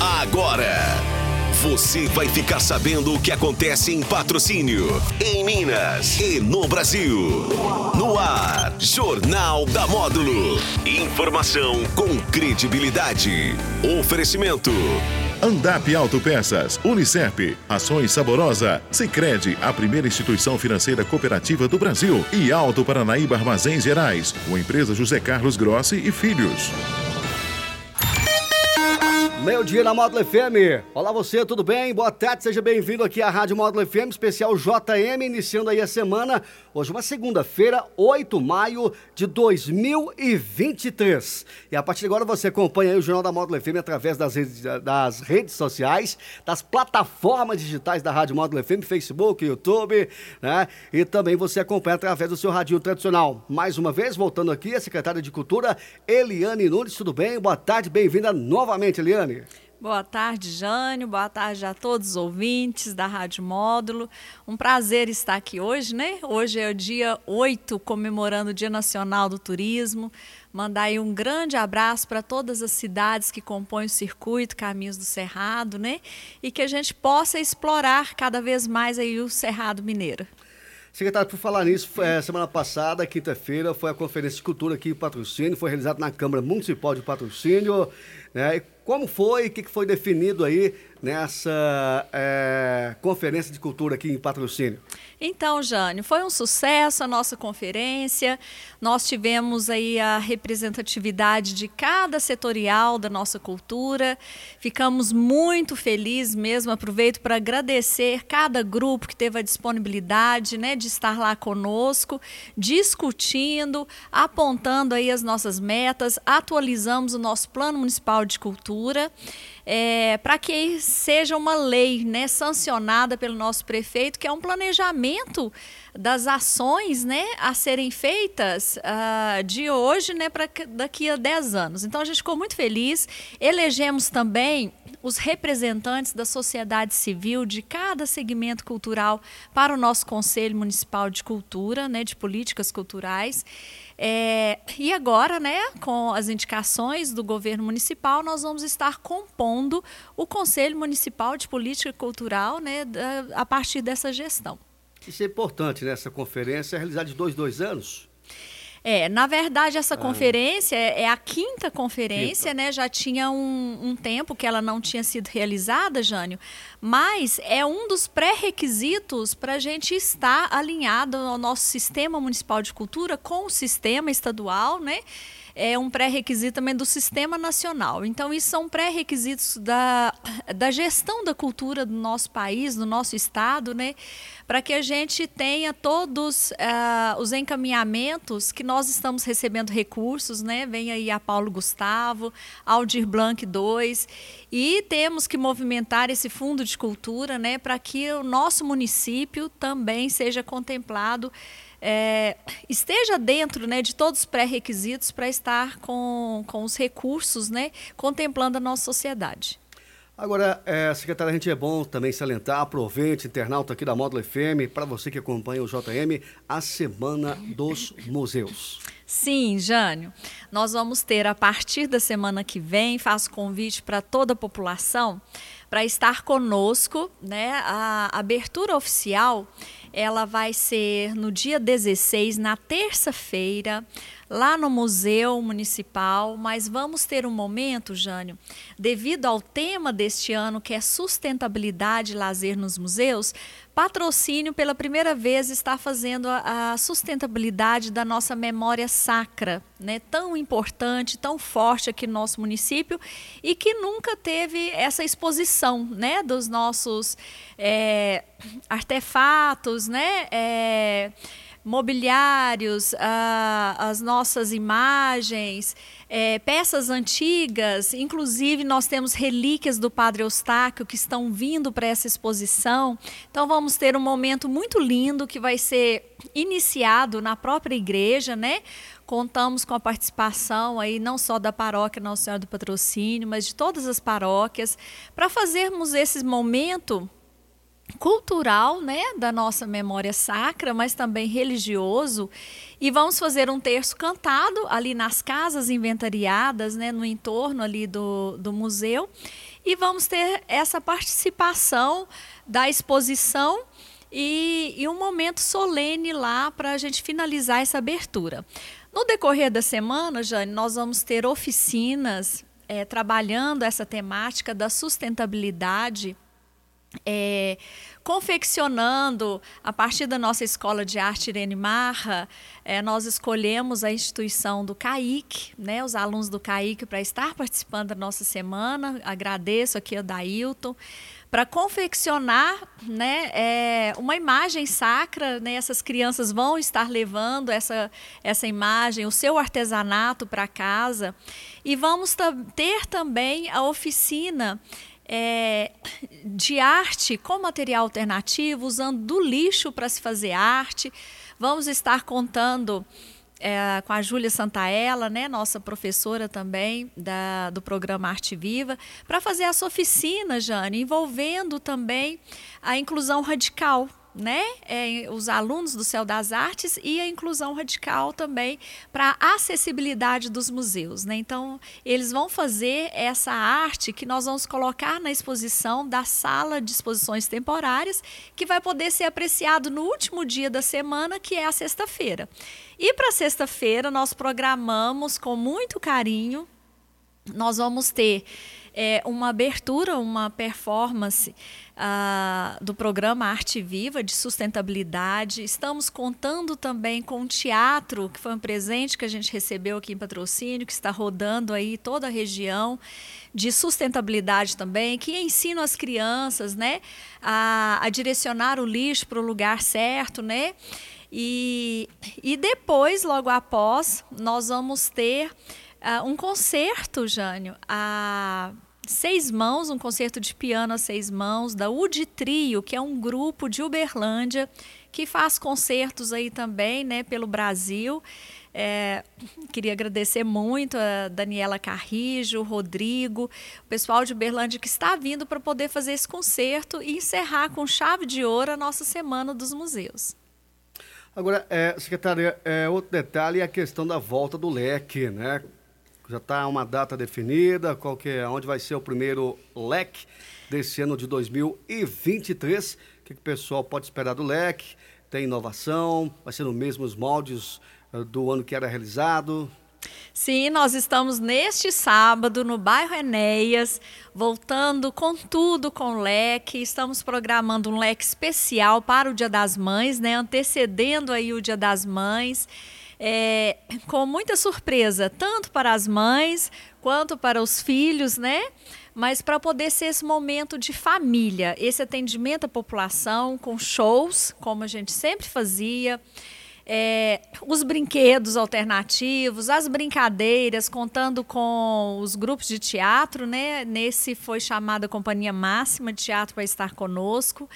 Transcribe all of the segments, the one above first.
Agora, você vai ficar sabendo o que acontece em patrocínio, em Minas e no Brasil. No ar, Jornal da Módulo. Informação com credibilidade. Oferecimento. Andap Autopeças, Unicep, Ações Saborosa, Sicredi, a primeira instituição financeira cooperativa do Brasil e Alto Paranaíba Armazéns Gerais, com empresa José Carlos Grossi e Filhos. Meio dia na Módulo FM. Olá você, tudo bem? Boa tarde, seja bem-vindo aqui à Rádio Módulo FM, especial JM, iniciando aí a semana. Hoje uma segunda-feira, 8 de maio de 2023. E a partir de agora você acompanha o Jornal da Módulo FM através das redes, das redes sociais, das plataformas digitais da Rádio Módulo FM, Facebook, YouTube, né? E também você acompanha através do seu radinho tradicional. Mais uma vez, voltando aqui, a secretária de Cultura, Eliane Nunes, tudo bem? Boa tarde, bem-vinda novamente, Eliane. Boa tarde, Jânio. Boa tarde a todos os ouvintes da Rádio Módulo. Um prazer estar aqui hoje, né? Hoje é o dia 8, comemorando o Dia Nacional do Turismo. Mandar aí um grande abraço para todas as cidades que compõem o circuito Caminhos do Cerrado, né? E que a gente possa explorar cada vez mais aí o Cerrado Mineiro. Secretário, por falar nisso, é, semana passada, quinta-feira, foi a Conferência de Cultura aqui em Patrocínio, foi realizada na Câmara Municipal de Patrocínio. Né? Como foi, o que foi definido aí nessa é, conferência de cultura aqui em patrocínio? Então, Jânio, foi um sucesso a nossa conferência. Nós tivemos aí a representatividade de cada setorial da nossa cultura. Ficamos muito felizes mesmo. Aproveito para agradecer cada grupo que teve a disponibilidade né, de estar lá conosco, discutindo, apontando aí as nossas metas, atualizamos o nosso plano municipal de cultura é, para que seja uma lei né, sancionada pelo nosso prefeito, que é um planejamento das ações né, a serem feitas uh, de hoje né, para daqui a 10 anos. Então a gente ficou muito feliz. Elegemos também os representantes da sociedade civil de cada segmento cultural para o nosso Conselho Municipal de Cultura, né, de Políticas Culturais. É, e agora, né, com as indicações do governo municipal, nós vamos estar compondo o Conselho Municipal de Política Cultural né, a partir dessa gestão. Isso é importante nessa né, conferência, é realizada de dois, dois anos. É, na verdade, essa ah. conferência é, é a quinta conferência, né? Já tinha um, um, tempo que ela não tinha sido realizada, Jânio, mas é um dos pré-requisitos para a gente estar alinhado ao nosso sistema municipal de cultura com o sistema estadual, né? É um pré-requisito também do sistema nacional. Então, isso são pré-requisitos da, da gestão da cultura do nosso país, do nosso estado, né? para que a gente tenha todos uh, os encaminhamentos que nós estamos recebendo recursos, né? Vem aí a Paulo Gustavo, Aldir Blanc 2, e temos que movimentar esse fundo de cultura, né, para que o nosso município também seja contemplado é, esteja dentro né, de todos os pré-requisitos para estar com, com os recursos né, contemplando a nossa sociedade. Agora, é, secretária, a gente é bom também salientar, aproveite, internauta aqui da Módulo FM, para você que acompanha o JM, a Semana dos Museus. Sim, Jânio. Nós vamos ter a partir da semana que vem, faço convite para toda a população para estar conosco, né? A abertura oficial ela vai ser no dia 16, na terça-feira, lá no Museu Municipal, mas vamos ter um momento, Jânio, devido ao tema deste ano, que é sustentabilidade e lazer nos museus, Patrocínio, pela primeira vez, está fazendo a, sustentabilidade da nossa memória sacra, né? tão importante, tão forte aqui no nosso município e que nunca teve essa exposição né? dos nossos é, artefatos, né? É, mobiliários, ah, as nossas imagens, é, peças antigas, inclusive nós temos relíquias do Padre Eustáquio que estão vindo para essa exposição. Então vamos ter um momento muito lindo que vai ser iniciado na própria igreja, né? Contamos com a participação aí não só da paróquia Nossa Senhora do Patrocínio, mas de todas as paróquias, para fazermos esse momento cultural, né, da nossa memória sacra, mas também religioso. E vamos fazer um terço cantado ali nas casas inventariadas, né, no entorno ali do, do museu. E vamos ter essa participação da exposição e, e um momento solene lá para a gente finalizar essa abertura. No decorrer da semana, Jane, nós vamos ter oficinas é, trabalhando essa temática da sustentabilidade é, confeccionando, a partir da nossa escola de arte Irene Marra, é, nós escolhemos a instituição do CAIC, né, os alunos do CAIC, para estar participando da nossa semana. Agradeço aqui a Dailton para confeccionar né, é, uma imagem sacra. Né, essas crianças vão estar levando essa, essa imagem, o seu artesanato para casa. E vamos ter também a oficina é, de arte com material alternativo, usando do lixo para se fazer arte. Vamos estar contando é, com a Júlia Santaella, né, nossa professora também da, do programa Arte Viva, para fazer essa oficina, Jane, envolvendo também a inclusão radical né, é, os alunos do Céu das Artes e a inclusão radical também para a acessibilidade dos museus. Né? Então, eles vão fazer essa arte que nós vamos colocar na exposição da sala de exposições temporárias, que vai poder ser apreciado no último dia da semana, que é a sexta-feira. E para sexta-feira, nós programamos com muito carinho, nós vamos ter é, uma abertura, uma performance uh, do programa Arte Viva de sustentabilidade. Estamos contando também com o teatro, que foi um presente que a gente recebeu aqui em patrocínio, que está rodando aí toda a região de sustentabilidade também, que ensina as crianças, né, a, a direcionar o lixo para o lugar certo, né? E, e depois, logo após, nós vamos ter uh, um concerto, Jânio, a seis mãos, um concerto de piano a seis mãos, da UD Trio, que é um grupo de Uberlândia que faz concertos aí também, né, pelo Brasil. É, queria agradecer muito a Daniela Carrijo, Rodrigo, o pessoal de Uberlândia que está vindo para poder fazer esse concerto e encerrar com chave de ouro a nossa Semana dos Museus. Agora, é, secretária, é, outro detalhe é a questão da volta do leque, né? Já está uma data definida, qual que é, onde vai ser o primeiro leque desse ano de 2023. O que, que o pessoal pode esperar do leque? Tem inovação? Vai ser nos mesmos moldes uh, do ano que era realizado? Sim, nós estamos neste sábado no bairro Enéas, voltando com tudo com leque. Estamos programando um leque especial para o Dia das Mães, né? Antecedendo aí o Dia das Mães é, com muita surpresa, tanto para as mães quanto para os filhos, né? Mas para poder ser esse momento de família, esse atendimento à população com shows, como a gente sempre fazia. É, os brinquedos alternativos, as brincadeiras, contando com os grupos de teatro, né? Nesse foi chamada Companhia Máxima de Teatro para estar conosco.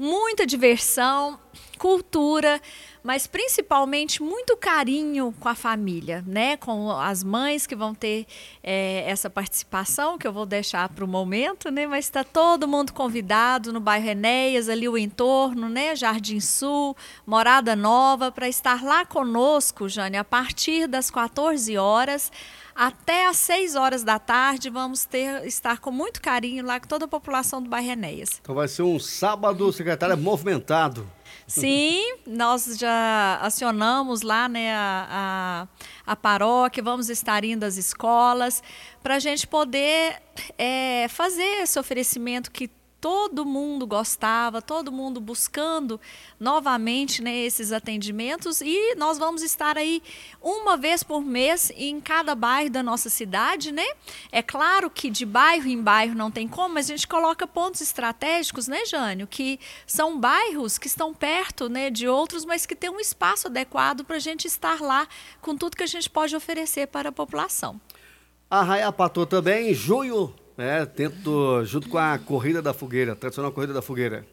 Muita diversão, cultura, mas principalmente muito carinho com a família, né? Com as mães que vão ter é, essa participação, que eu vou deixar para o momento, né? Mas está todo mundo convidado no bairro Enéas, ali o entorno, né? Jardim Sul, Morada Nova, para estar lá conosco, Jane, a partir das 14 horas até às 6 horas da tarde vamos ter estar com muito carinho lá com toda a população do bairro Enéas. Então vai ser um sábado, secretária, movimentado. Sim, nós já acionamos lá né, a, a, a paróquia, vamos estar indo às escolas, para a gente poder é, fazer esse oferecimento que todo mundo gostava, todo mundo buscando novamente né, esses atendimentos e nós vamos estar aí uma vez por mês em cada bairro da nossa cidade, né? É claro que de bairro em bairro não tem como, mas a gente coloca pontos estratégicos, né, Jânio, que são bairros que estão perto, né, de outros, mas que tem um espaço adequado para a gente estar lá com tudo que a gente pode oferecer para a população. A Raia Patou também, junho é, tento, junto com a Corrida da Fogueira, tradicional Corrida da Fogueira.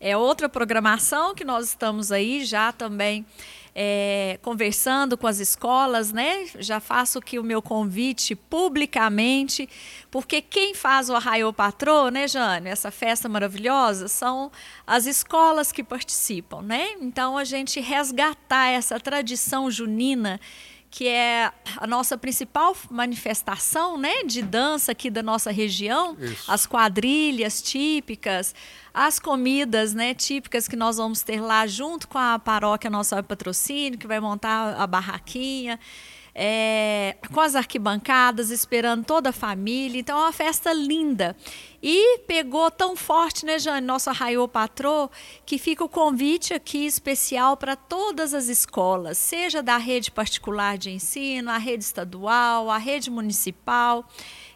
É outra programação que nós estamos aí já também é, conversando com as escolas, né? Já faço aqui o meu convite publicamente, porque quem faz o Arraiô Patrô, né, Jane, essa festa maravilhosa, são as escolas que participam, né? Então a gente resgatar essa tradição junina que é a nossa principal manifestação né, de dança aqui da nossa região, Isso. as quadrilhas típicas, as comidas né, típicas que nós vamos ter lá junto com a paróquia Nossa Patrocínio, que vai montar a barraquinha é, com as arquibancadas, esperando toda a família. Então é uma festa linda. E pegou tão forte, né, Jane, nosso Arraiô Patrô, que fica o convite aqui especial para todas as escolas, seja da rede particular de ensino, a rede estadual, a rede municipal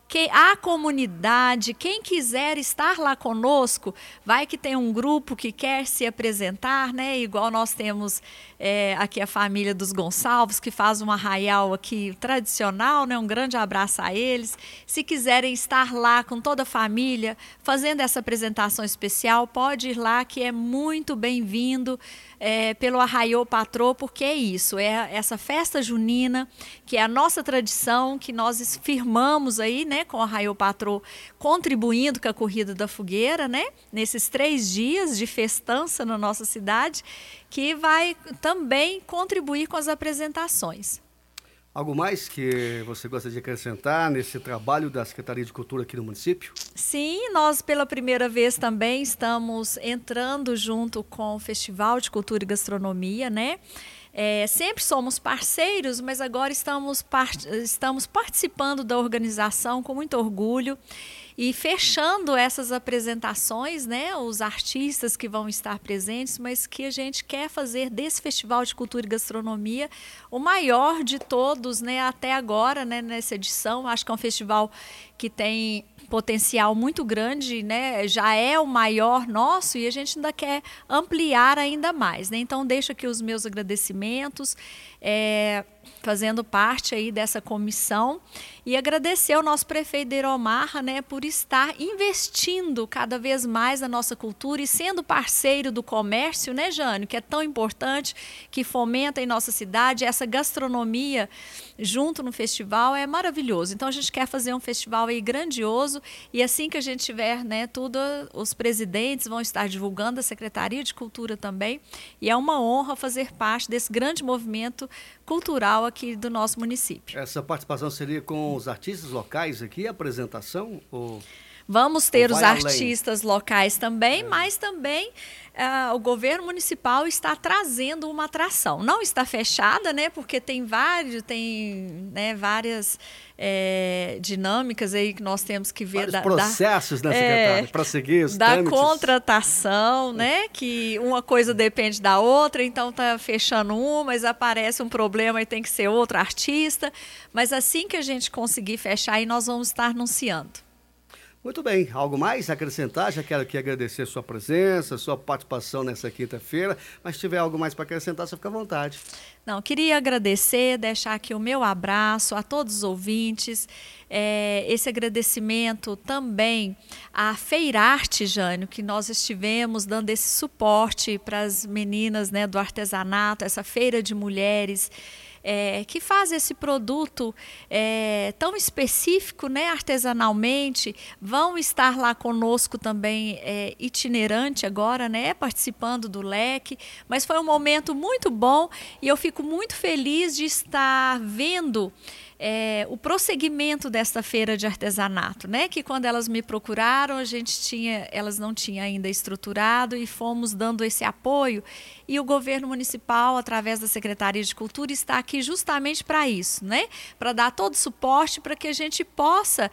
que a comunidade, quem quiser estar lá conosco, vai que tem um grupo que quer se apresentar, né? Igual nós temos é, aqui a família dos Gonçalves, que faz um arraial aqui tradicional, né? Um grande abraço a eles. Se quiserem estar lá com toda a família, fazendo essa apresentação especial, pode ir lá, que é muito bem-vindo é, pelo Arraiô Patrô, porque é isso, é essa festa junina, que é a nossa tradição, que nós firmamos aí, né, com o Arraiô Patrô, contribuindo com a Corrida da Fogueira, né, nesses três dias de festança na nossa cidade, que vai também contribuir com as apresentações. Algo mais que você gosta de acrescentar nesse trabalho da Secretaria de Cultura aqui no município? Sim, nós pela primeira vez também estamos entrando junto com o Festival de Cultura e Gastronomia, né? É, sempre somos parceiros, mas agora estamos, part estamos participando da organização com muito orgulho e fechando essas apresentações, né, os artistas que vão estar presentes, mas que a gente quer fazer desse Festival de Cultura e Gastronomia o maior de todos, né, até agora, né, nessa edição. Acho que é um festival que tem potencial muito grande, né? Já é o maior nosso e a gente ainda quer ampliar ainda mais, né? Então deixo aqui os meus agradecimentos. É, fazendo parte aí dessa comissão e agradecer ao nosso prefeito Deromarra, né, por estar investindo cada vez mais na nossa cultura e sendo parceiro do comércio, né, Jânio, que é tão importante, que fomenta em nossa cidade essa gastronomia junto no festival é maravilhoso. Então a gente quer fazer um festival aí grandioso e assim que a gente tiver, né, tudo os presidentes vão estar divulgando a Secretaria de Cultura também, e é uma honra fazer parte desse grande movimento cultural aqui do nosso município. Essa participação seria com os artistas locais aqui, apresentação? Ou... Vamos ter os artistas além? locais também, é. mas também uh, o governo municipal está trazendo uma atração. Não está fechada, né? Porque tem vários, tem né, várias é, dinâmicas aí que nós temos que ver. Vários da, processos, da, né, secretária, é, para seguir os Da trâmites. contratação, né? Que uma coisa depende da outra, então tá fechando um, mas aparece um problema e tem que ser outro artista. Mas assim que a gente conseguir fechar, aí nós vamos estar anunciando. Muito bem, algo mais a acrescentar? Já quero aqui agradecer sua presença, sua participação nessa quinta-feira, mas se tiver algo mais para acrescentar, você fica à vontade. Não, queria agradecer, deixar aqui o meu abraço a todos os ouvintes, é, esse agradecimento também à Feirarte, Jânio, que nós estivemos dando esse suporte para as meninas né, do artesanato, essa feira de mulheres é, que faz esse produto é, tão específico, né, artesanalmente, vão estar lá conosco também é, itinerante agora, né, participando do leque. Mas foi um momento muito bom e eu fico muito feliz de estar vendo é, o prosseguimento desta feira de artesanato, né? Que quando elas me procuraram, a gente tinha, elas não tinham ainda estruturado e fomos dando esse apoio. E o governo municipal, através da Secretaria de Cultura, está aqui justamente para isso, né? Para dar todo o suporte para que a gente possa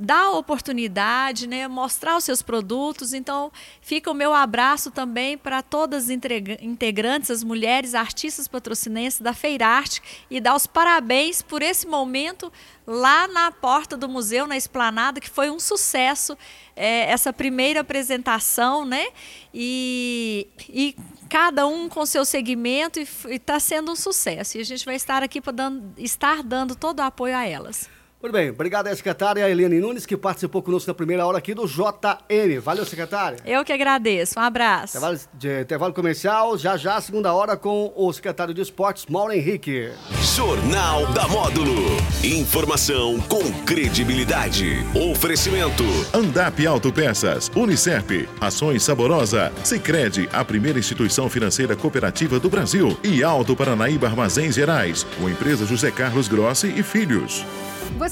dar oportunidade, né, mostrar os seus produtos. Então, fica o meu abraço também para todas as integrantes, as mulheres artistas patrocinenses da Feirarte e dar os parabéns por esse momento lá na porta do museu, na esplanada, que foi um sucesso é, essa primeira apresentação, né? E, e cada um com seu segmento e está sendo um sucesso. E a gente vai estar aqui para estar dando todo o apoio a elas. Muito bem, obrigado à secretária Eliane Nunes, que participou conosco na primeira hora aqui do JM. Valeu, secretária. Eu que agradeço. Um abraço. Intervalo, de, intervalo comercial, já já, segunda hora, com o secretário de Esportes, Mauro Henrique. Jornal da Módulo. Informação com credibilidade. Oferecimento. Andap Autopeças, Unicep, Ações Saborosa, Sicredi, a primeira instituição financeira cooperativa do Brasil e Alto Paranaíba Armazéns Gerais, com a empresa José Carlos Grossi e Filhos. Você